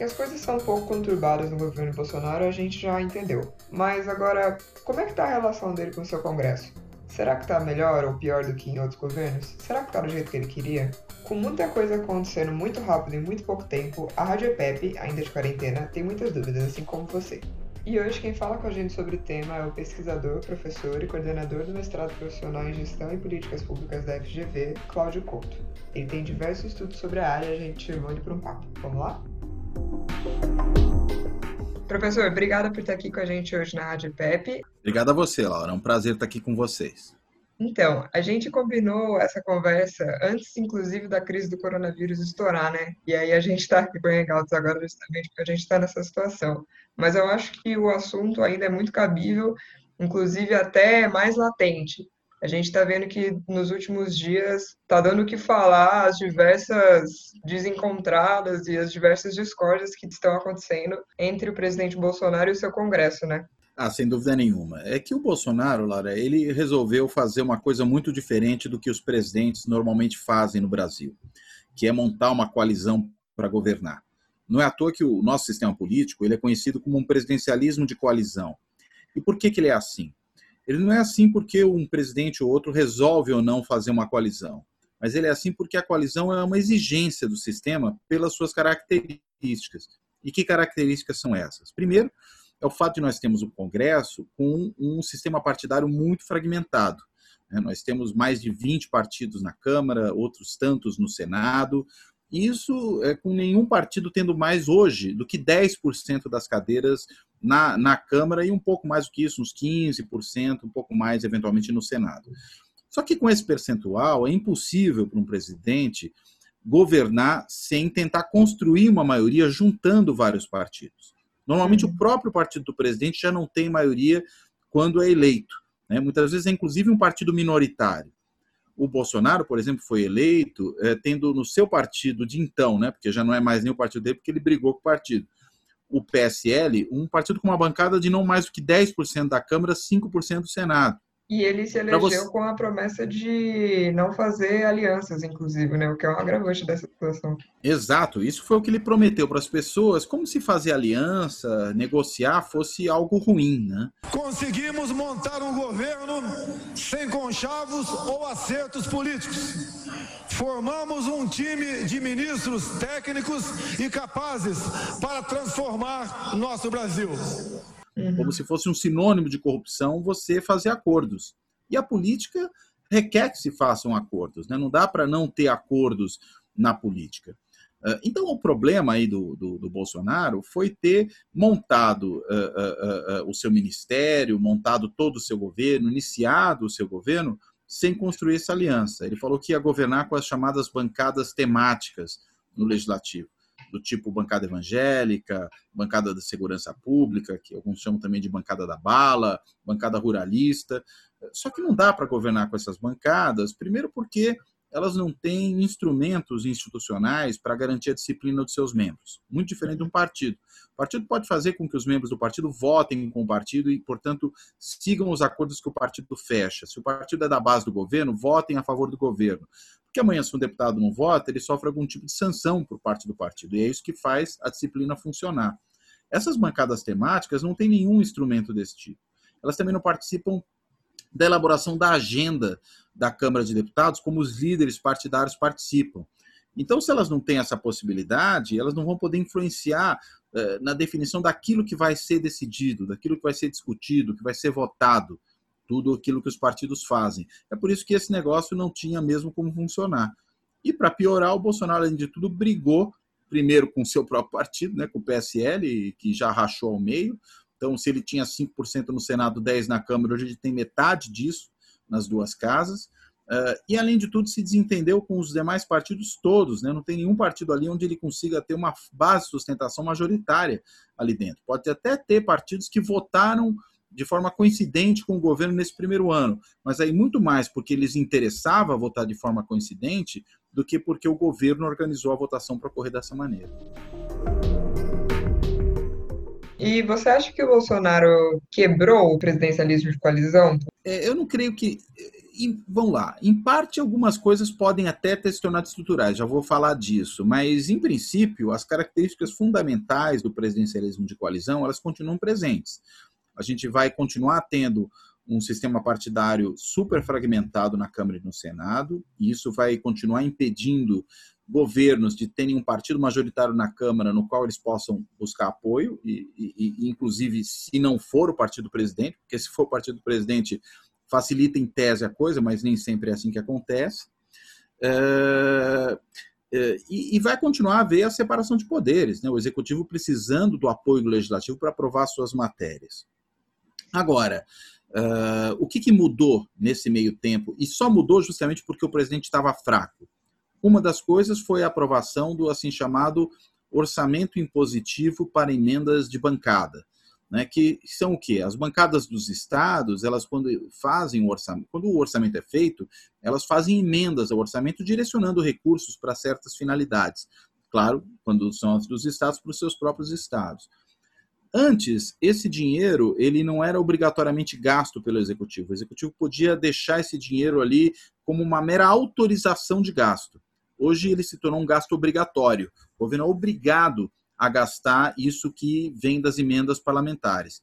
Que as coisas são um pouco conturbadas no governo Bolsonaro, a gente já entendeu. Mas agora, como é que tá a relação dele com o seu Congresso? Será que tá melhor ou pior do que em outros governos? Será que tá do jeito que ele queria? Com muita coisa acontecendo muito rápido em muito pouco tempo, a Rádio Pepe, ainda de quarentena, tem muitas dúvidas, assim como você. E hoje quem fala com a gente sobre o tema é o pesquisador, professor e coordenador do mestrado profissional em Gestão e Políticas Públicas da FGV, Cláudio Couto. Ele tem diversos estudos sobre a área e a gente chamou ele para um papo. Vamos lá? Professor, obrigada por estar aqui com a gente hoje na Rádio Pepe. Obrigado a você, Laura. É um prazer estar aqui com vocês. Então, a gente combinou essa conversa antes, inclusive, da crise do coronavírus estourar, né? E aí a gente está aqui com o Hangouts agora justamente porque a gente está nessa situação. Mas eu acho que o assunto ainda é muito cabível, inclusive até mais latente. A gente está vendo que nos últimos dias está dando o que falar as diversas desencontradas e as diversas discórdias que estão acontecendo entre o presidente Bolsonaro e o seu Congresso, né? Ah, sem dúvida nenhuma. É que o Bolsonaro, Lara, ele resolveu fazer uma coisa muito diferente do que os presidentes normalmente fazem no Brasil, que é montar uma coalizão para governar. Não é à toa que o nosso sistema político ele é conhecido como um presidencialismo de coalizão. E por que, que ele é assim? Ele não é assim porque um presidente ou outro resolve ou não fazer uma coalizão, mas ele é assim porque a coalizão é uma exigência do sistema pelas suas características. E que características são essas? Primeiro, é o fato de nós termos o Congresso com um sistema partidário muito fragmentado. Né? Nós temos mais de 20 partidos na Câmara, outros tantos no Senado, isso é com nenhum partido tendo mais hoje do que 10% das cadeiras na, na Câmara e um pouco mais do que isso, uns 15%, um pouco mais eventualmente no Senado. Só que com esse percentual é impossível para um presidente governar sem tentar construir uma maioria juntando vários partidos. Normalmente o uhum. próprio partido do presidente já não tem maioria quando é eleito. Né? Muitas vezes é inclusive um partido minoritário. O Bolsonaro, por exemplo, foi eleito é, tendo no seu partido de então, né, porque já não é mais nem o partido dele, porque ele brigou com o partido, o PSL, um partido com uma bancada de não mais do que 10% da Câmara, 5% do Senado. E ele se elegeu você... com a promessa de não fazer alianças, inclusive, né? O que é um agravante dessa situação. Exato, isso foi o que ele prometeu para as pessoas, como se fazer aliança, negociar fosse algo ruim, né? Conseguimos montar um governo sem conchavos ou acertos políticos. Formamos um time de ministros técnicos e capazes para transformar nosso Brasil. Uhum. Como se fosse um sinônimo de corrupção você fazer acordos. E a política requer que se façam acordos, né? não dá para não ter acordos na política. Uh, então, o problema aí do, do, do Bolsonaro foi ter montado uh, uh, o seu ministério, montado todo o seu governo, iniciado o seu governo, sem construir essa aliança. Ele falou que ia governar com as chamadas bancadas temáticas no legislativo do tipo bancada evangélica, bancada da segurança pública, que alguns chamam também de bancada da bala, bancada ruralista. Só que não dá para governar com essas bancadas, primeiro porque elas não têm instrumentos institucionais para garantir a disciplina dos seus membros. Muito diferente de um partido. O partido pode fazer com que os membros do partido votem com o partido e, portanto, sigam os acordos que o partido fecha. Se o partido é da base do governo, votem a favor do governo. Porque amanhã, se um deputado não vota, ele sofre algum tipo de sanção por parte do partido. E é isso que faz a disciplina funcionar. Essas bancadas temáticas não têm nenhum instrumento desse tipo. Elas também não participam da elaboração da agenda da Câmara de Deputados, como os líderes partidários participam. Então, se elas não têm essa possibilidade, elas não vão poder influenciar eh, na definição daquilo que vai ser decidido, daquilo que vai ser discutido, que vai ser votado tudo aquilo que os partidos fazem. É por isso que esse negócio não tinha mesmo como funcionar. E para piorar, o Bolsonaro, além de tudo, brigou primeiro com o seu próprio partido, né, com o PSL, que já rachou ao meio. Então, se ele tinha 5% no Senado, 10% na Câmara, hoje ele tem metade disso nas duas casas. Uh, e, além de tudo, se desentendeu com os demais partidos todos. Né? Não tem nenhum partido ali onde ele consiga ter uma base de sustentação majoritária ali dentro. Pode até ter partidos que votaram de forma coincidente com o governo nesse primeiro ano, mas aí muito mais porque eles interessava votar de forma coincidente do que porque o governo organizou a votação para ocorrer dessa maneira. E você acha que o Bolsonaro quebrou o presidencialismo de coalizão? É, eu não creio que vamos lá, em parte algumas coisas podem até ter se tornado estruturais, já vou falar disso, mas em princípio as características fundamentais do presidencialismo de coalizão elas continuam presentes. A gente vai continuar tendo um sistema partidário super fragmentado na Câmara e no Senado, e isso vai continuar impedindo governos de terem um partido majoritário na Câmara no qual eles possam buscar apoio, e, e, e inclusive se não for o partido presidente, porque se for o partido presidente facilita em tese a coisa, mas nem sempre é assim que acontece. É, é, e, e, vai continuar a haver a separação de poderes, né? o executivo precisando do apoio do legislativo para aprovar suas matérias. Agora, uh, o que, que, mudou nesse meio tempo? E só mudou justamente porque o presidente estava fraco. Uma das coisas foi a aprovação do assim chamado orçamento impositivo para emendas de bancada né, que são o quê? As bancadas dos estados, elas quando fazem o orçamento, quando o orçamento é feito, elas fazem emendas ao orçamento direcionando recursos para certas finalidades. Claro, quando são dos estados, para os seus próprios estados. Antes, esse dinheiro ele não era obrigatoriamente gasto pelo executivo. O executivo podia deixar esse dinheiro ali como uma mera autorização de gasto. Hoje ele se tornou um gasto obrigatório. O governo é obrigado a gastar isso que vem das emendas parlamentares.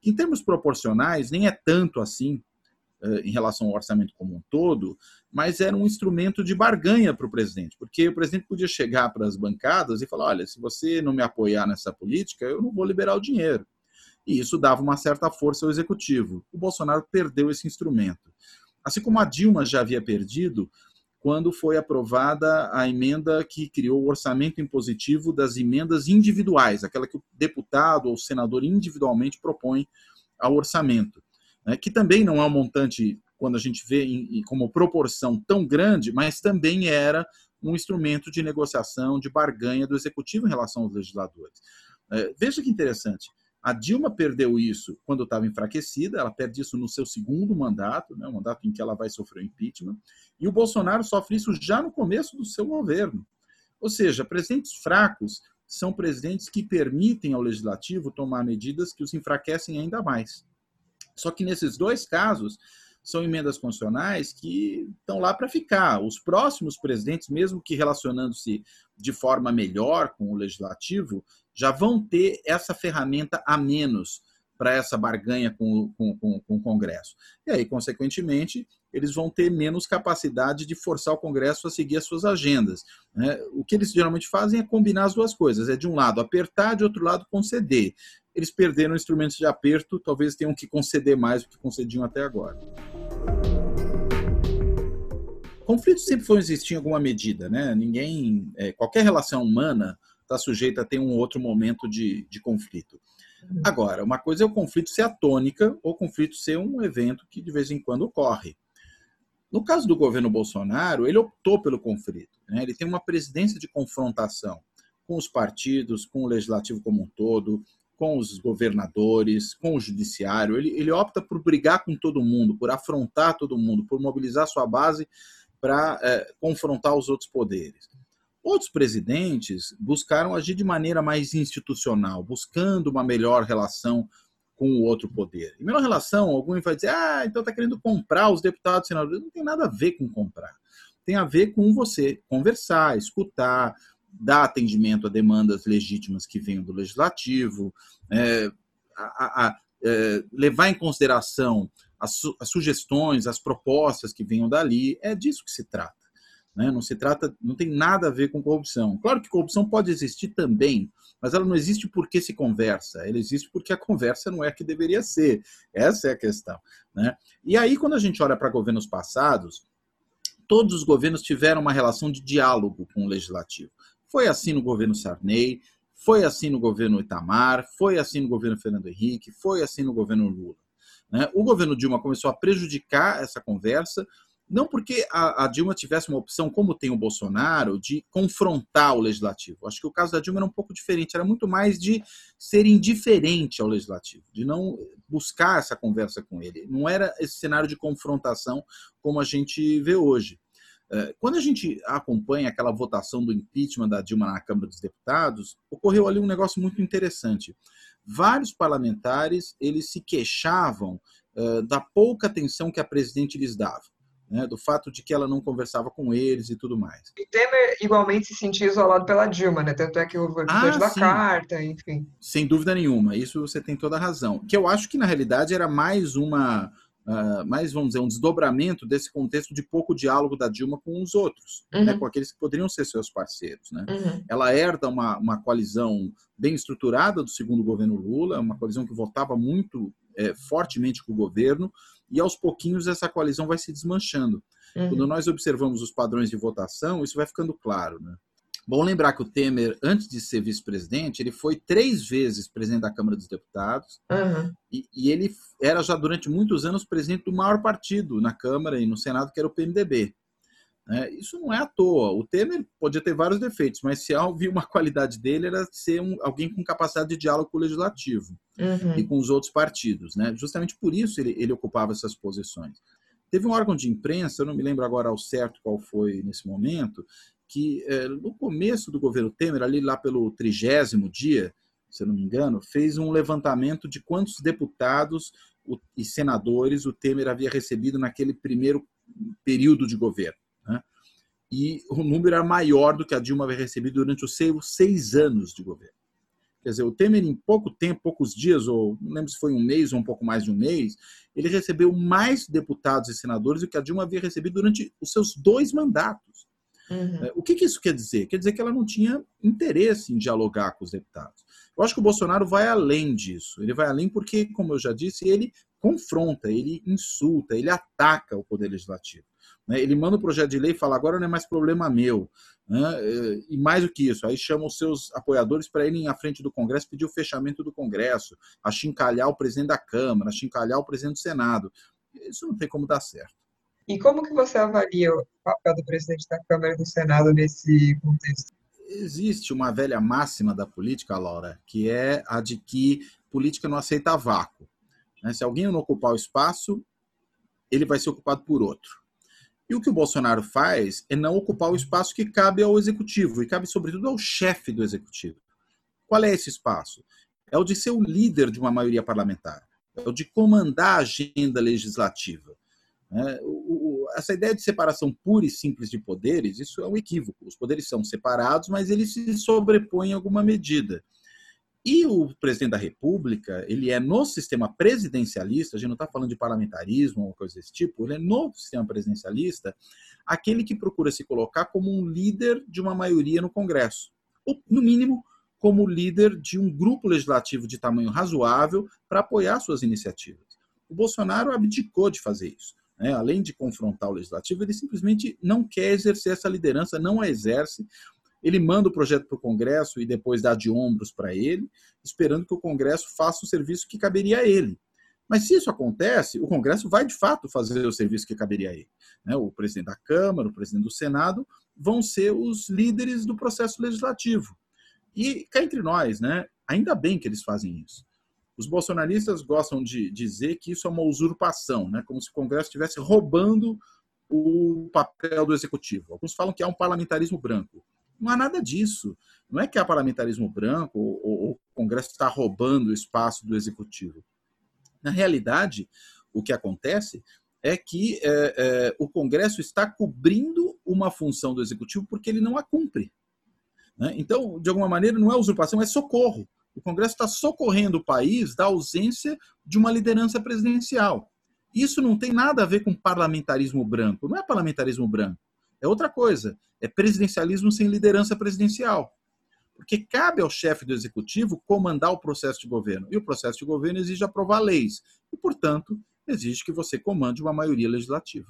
Em termos proporcionais, nem é tanto assim eh, em relação ao orçamento como um todo, mas era um instrumento de barganha para o presidente, porque o presidente podia chegar para as bancadas e falar: olha, se você não me apoiar nessa política, eu não vou liberar o dinheiro. E isso dava uma certa força ao executivo. O Bolsonaro perdeu esse instrumento. Assim como a Dilma já havia perdido quando foi aprovada a emenda que criou o orçamento impositivo das emendas individuais, aquela que o deputado ou senador individualmente propõe ao orçamento, né, que também não é um montante, quando a gente vê em, como proporção tão grande, mas também era um instrumento de negociação, de barganha do executivo em relação aos legisladores. É, veja que interessante. A Dilma perdeu isso quando estava enfraquecida, ela perde isso no seu segundo mandato, né, o mandato em que ela vai sofrer o impeachment, e o Bolsonaro sofre isso já no começo do seu governo. Ou seja, presidentes fracos são presidentes que permitem ao legislativo tomar medidas que os enfraquecem ainda mais. Só que nesses dois casos, são emendas constitucionais que estão lá para ficar. Os próximos presidentes, mesmo que relacionando-se de forma melhor com o legislativo, já vão ter essa ferramenta a menos para essa barganha com, com, com, com, o Congresso. E aí, consequentemente, eles vão ter menos capacidade de forçar o Congresso a seguir as suas agendas. Né? O que eles geralmente fazem é combinar as duas coisas: é de um lado apertar, de outro lado conceder. Eles perderam instrumentos de aperto, talvez tenham que conceder mais do que concediam até agora. Conflito sempre foi existir em alguma medida, né? Ninguém, é, qualquer relação humana está sujeita a ter um outro momento de, de conflito. Uhum. Agora, uma coisa é o conflito ser a tônica, ou o conflito ser um evento que de vez em quando ocorre. No caso do governo Bolsonaro, ele optou pelo conflito. Né? Ele tem uma presidência de confrontação com os partidos, com o legislativo como um todo, com os governadores, com o judiciário. Ele, ele opta por brigar com todo mundo, por afrontar todo mundo, por mobilizar sua base para é, confrontar os outros poderes. Outros presidentes buscaram agir de maneira mais institucional, buscando uma melhor relação com o outro poder. E melhor relação, alguém vai dizer, ah, então está querendo comprar os deputados senadores. Não tem nada a ver com comprar. Tem a ver com você conversar, escutar, dar atendimento a demandas legítimas que venham do legislativo, é, a, a, é, levar em consideração as, su as sugestões, as propostas que venham dali. É disso que se trata. Né? Não se trata, não tem nada a ver com corrupção. Claro que corrupção pode existir também, mas ela não existe porque se conversa. Ela existe porque a conversa não é a que deveria ser. Essa é a questão. Né? E aí, quando a gente olha para governos passados, todos os governos tiveram uma relação de diálogo com o legislativo. Foi assim no governo Sarney, foi assim no governo Itamar, foi assim no governo Fernando Henrique, foi assim no governo Lula. Né? O governo Dilma começou a prejudicar essa conversa, não porque a, a, Dilma tivesse uma opção, como tem o Bolsonaro, de confrontar o legislativo. Acho que o caso da Dilma era um pouco diferente, era muito mais de ser indiferente ao legislativo, de não buscar essa conversa com ele. Não era esse cenário de confrontação como a gente vê hoje. É, quando a gente acompanha aquela votação do impeachment da Dilma na Câmara dos Deputados, ocorreu ali um negócio muito interessante. Vários parlamentares eles se queixavam uh, da pouca atenção que a presidente lhes dava né, do fato de que ela não conversava com eles e tudo mais. E Temer igualmente se sentia isolado pela Dilma, né? Tanto é que houve o episódio ah, da sim. carta, enfim. Sem dúvida nenhuma, isso você tem toda a razão. Que eu acho que na realidade era mais uma uh, mais, vamos dizer, um desdobramento desse contexto de pouco diálogo da Dilma com os outros, né, uhum. né, com aqueles que poderiam ser seus parceiros. Né? Uhum. Ela herda uma, uma coalizão bem estruturada do segundo governo Lula, uma coalizão que votava muito é, fortemente com o governo, e aos pouquinhos essa coalizão vai se desmanchando. Uhum. Quando nós observamos os padrões de votação, isso vai ficando claro. Né? Bom lembrar que o Temer, antes de ser vice-presidente, ele foi três vezes presidente da Câmara dos Deputados uhum. e, e, ele era já durante muitos anos presidente do maior partido na Câmara e no Senado, que era o PMDB. É, isso não é à toa. O Temer podia ter vários defeitos, mas se havia uma qualidade dele era ser um, alguém com capacidade de diálogo com o legislativo uhum. e com os outros partidos. Né? Justamente por isso ele, ele ocupava essas posições. Teve um órgão de imprensa, eu não me lembro agora ao certo qual foi nesse momento, que é, no começo do governo Temer, ali lá pelo trigésimo dia, se eu não me engano, fez um levantamento de quantos deputados e senadores o Temer havia recebido naquele primeiro período de governo. Né? E o número era maior do que a Dilma havia recebido durante os seus seis anos de governo. Quer dizer, o Temer, em pouco tempo, poucos dias, ou não lembro se foi um mês ou um pouco mais de um mês, ele recebeu mais deputados e senadores do que a Dilma havia recebido durante os seus dois mandatos. Uhum. É, o que, que, isso quer dizer? Quer dizer que ela não tinha interesse em dialogar com os deputados. Eu acho que o Bolsonaro vai além disso. Ele vai além porque, como eu já disse, ele confronta, ele insulta, ele ataca o Poder Legislativo. Né? Ele manda o projeto de lei e fala: agora não é mais problema meu. Né? É, e mais do que isso, aí chama os seus apoiadores para irem à frente do Congresso pedir o fechamento do Congresso, a chincalhar o presidente da Câmara, a chincalhar o presidente do Senado. Isso não tem como dar certo. E como que você avalia o papel do presidente da Câmara e do Senado nesse contexto? Existe uma velha máxima da política, Laura, que é a de que política não aceita vácuo. Né? Se alguém não ocupar o espaço, ele vai ser ocupado por outro. E o que o Bolsonaro faz é não ocupar o espaço que cabe ao executivo, e cabe sobretudo ao chefe do executivo. Qual é esse espaço? É o de ser o líder de uma maioria parlamentar, é o de comandar a agenda legislativa. Essa ideia de separação pura e simples de poderes, isso é um equívoco. Os poderes são separados, mas eles se sobrepõem em alguma medida. E o presidente da República, ele é no sistema presidencialista, a gente não está falando de parlamentarismo ou coisa desse tipo, ele é no sistema presidencialista aquele que procura se colocar como um líder de uma maioria no Congresso. Ou, no mínimo, como líder de um grupo legislativo de tamanho razoável para apoiar suas iniciativas. O Bolsonaro abdicou de fazer isso né, além de confrontar o legislativo, ele simplesmente não quer exercer essa liderança, não a exerce. Ele manda o projeto para o Congresso e depois dá de ombros para ele, esperando que o Congresso faça o serviço que caberia a ele. Mas se isso acontece, o Congresso vai de fato fazer o serviço que caberia a ele. Né? O presidente da Câmara, o presidente do Senado vão ser os líderes do processo legislativo. E cá entre nós, né? ainda bem que eles fazem isso. Os bolsonaristas gostam de dizer que isso é uma usurpação, né? como se o Congresso estivesse roubando o papel do executivo. Alguns falam que há um parlamentarismo branco. Não há nada disso. Não é que há parlamentarismo branco ou, ou o Congresso está roubando o espaço do executivo. Na realidade, o que acontece é que é, é, o Congresso está cobrindo uma função do executivo porque ele não a cumpre. Né? Então, de alguma maneira, não é usurpação, é socorro. O Congresso está socorrendo o país da ausência de uma liderança presidencial. Isso não tem nada a ver com parlamentarismo branco. Não é parlamentarismo branco. É outra coisa. É presidencialismo sem liderança presidencial. Porque cabe ao chefe do executivo comandar o processo de governo. E o processo de governo exige aprovar leis. E, portanto, exige que você comande uma maioria legislativa.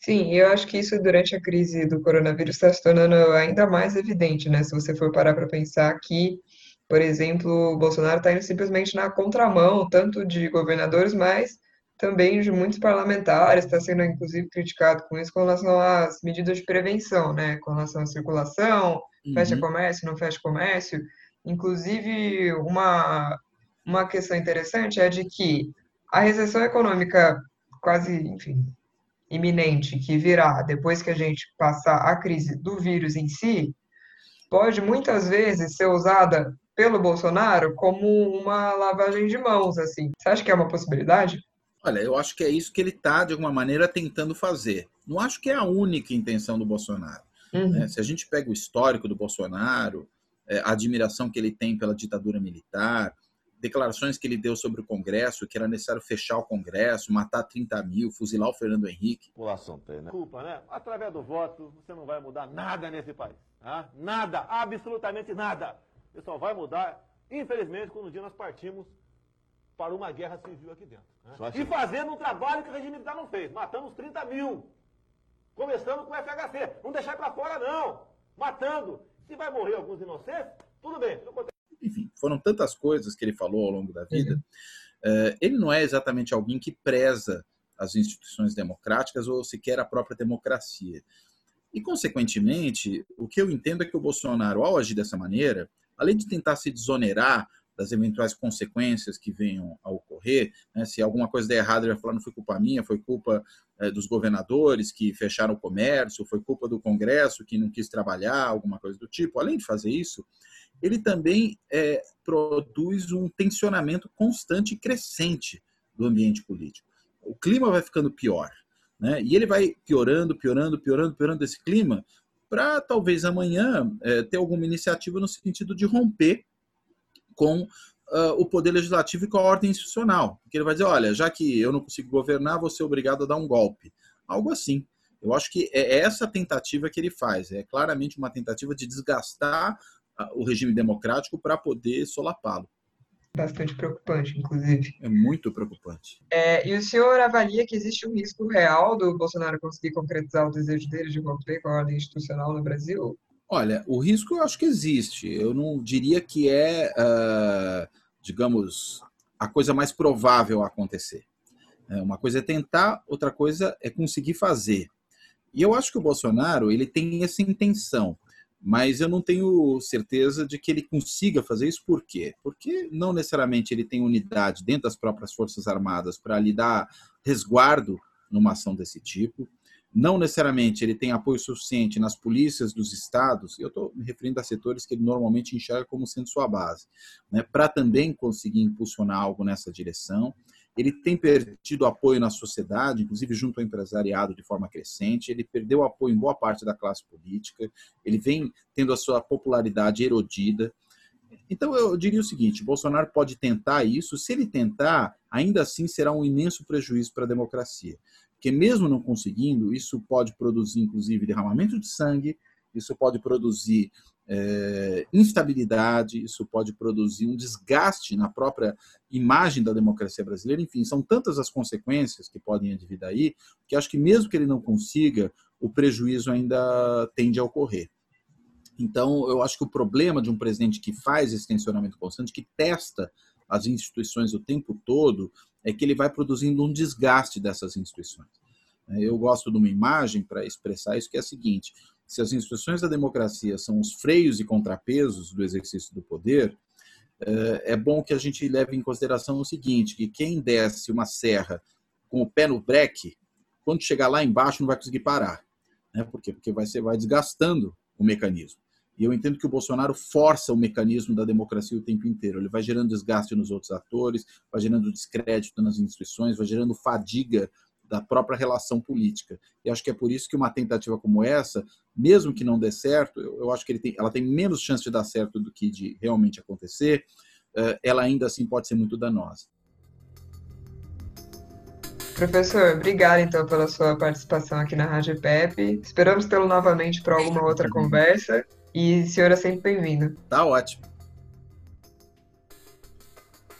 Sim, eu acho que isso durante a crise do coronavírus está se tornando ainda mais evidente, né? Se você for parar para pensar que por exemplo, o Bolsonaro está indo simplesmente na contramão, tanto de governadores, mas também de muitos parlamentares, está sendo inclusive criticado com isso com relação às medidas de prevenção, né? Com relação à circulação, uhum. fecha comércio, não fecha comércio. Inclusive, uma, uma questão interessante é de que a recessão econômica quase, enfim, iminente que virá depois que a gente passar a crise do vírus em si, pode muitas vezes ser usada pelo Bolsonaro como uma lavagem de mãos, assim. Você acha que é uma possibilidade? Olha, eu acho que é isso que ele está, de alguma maneira, tentando fazer. Não acho que é a única intenção do Bolsonaro. Uhum. Né? Se a gente pega o histórico do Bolsonaro, é, a admiração que ele tem pela ditadura militar, declarações que ele deu sobre o Congresso, que era necessário fechar o Congresso, matar 30 mil, fuzilar o Fernando Henrique. População tem, né? Culpa, né? Através do voto, você não vai mudar nada nesse país. Tá? Nada, absolutamente nada. Você só vai mudar, infelizmente, quando um dia nós partimos para uma guerra civil aqui dentro. Né? E fazendo um trabalho que o regime militar não fez. Matamos 30 mil. Começando com o FHC. Não deixar para fora, não. Matando. Se vai morrer alguns inocentes, tudo bem enfim, foram tantas coisas que ele falou ao longo da vida. Uhum. ele não é exatamente alguém que preza as instituições democráticas ou sequer a própria democracia. E, consequentemente, o que eu entendo é que o Bolsonaro, ao agir dessa maneira, além de tentar se desonerar das eventuais consequências que venham a ocorrer, né, se alguma coisa der errado, ele vai falar, não foi culpa minha, foi culpa é, dos governadores que fecharam o comércio, foi culpa do Congresso que não quis trabalhar, alguma coisa do tipo. Além de fazer isso, ele também é, produz um tensionamento constante e crescente do ambiente político. O clima vai ficando pior, né? e ele vai piorando, piorando, piorando, piorando esse clima, para talvez amanhã é, ter alguma iniciativa no sentido de romper com uh, o poder legislativo e com a ordem institucional. Porque ele vai dizer: olha, já que eu não consigo governar, vou ser obrigado a dar um golpe. Algo assim. Eu acho que é essa tentativa que ele faz. É claramente uma tentativa de desgastar o regime democrático para poder solapá-lo. Bastante preocupante, inclusive. É muito preocupante. É, e o senhor avalia que existe um risco real do Bolsonaro conseguir concretizar o desejo dele de romper com a ordem institucional no Brasil? Olha, o risco eu acho que existe. Eu não diria que é, uh, digamos, a coisa mais provável a acontecer. É, uma coisa é tentar, outra coisa é conseguir fazer. E eu acho que o Bolsonaro ele tem essa intenção mas eu não tenho certeza de que ele consiga fazer isso. Por quê? Porque não necessariamente ele tem unidade dentro das próprias Forças Armadas para lhe dar resguardo numa ação desse tipo. Não necessariamente ele tem apoio suficiente nas polícias dos estados, eu estou me referindo a setores que ele normalmente enxerga como sendo sua base, né, para também conseguir impulsionar algo nessa direção ele tem perdido apoio na sociedade, inclusive junto ao empresariado de forma crescente, ele perdeu apoio em boa parte da classe política, ele vem tendo a sua popularidade erodida. Então eu diria o seguinte: Bolsonaro pode tentar isso, se ele tentar, ainda assim será um imenso prejuízo para a democracia. Porque mesmo não conseguindo, isso pode produzir, inclusive, derramamento de sangue, isso pode produzir é, instabilidade, isso pode produzir um desgaste na própria imagem da democracia brasileira. Enfim, são tantas as consequências que podem advir daí, que acho que mesmo que ele não consiga, o prejuízo ainda tende a ocorrer. Então, eu acho que o problema de um presidente que faz esse tensionamento constante, que testa as instituições o tempo todo, é que ele vai produzindo um desgaste dessas instituições. Eu gosto de uma imagem para expressar isso, que é a seguinte: se as instituições da democracia são os freios e contrapesos do exercício do poder, é, é bom que a gente leve em consideração o seguinte, que quem desce uma serra com o pé no breque, quando chegar lá embaixo não vai conseguir parar. Né? Por quê? Porque vai, ser, vai desgastando o mecanismo. E eu entendo que o Bolsonaro força o mecanismo da democracia o tempo inteiro. Ele vai gerando desgaste nos outros atores, vai gerando descrédito nas instituições, vai gerando fadiga da própria relação política. E acho que é por isso que uma tentativa como essa, mesmo que não dê certo, eu, eu acho que tem, ela tem menos chance de dar certo do que de realmente acontecer, uh, ela ainda assim pode ser muito danosa. Professor, obrigado então pela sua participação aqui na Rádio Pepe. Esperamos tê-lo novamente para alguma outra conversa. E o senhor é sempre bem-vindo. Tá ótimo.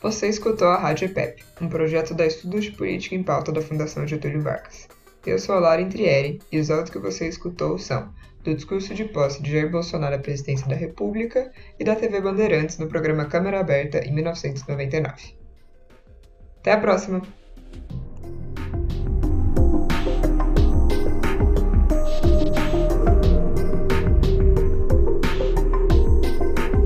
Você escutou a Rádio PEP, um projeto da Estudos de Política em Pauta da Fundação Getúlio Vargas. Eu sou a Lara Intrieri e os áudios que você escutou são do discurso de posse de Jair Bolsonaro à presidência da República e da TV Bandeirantes no programa Câmara Aberta em 1999. Até a próxima!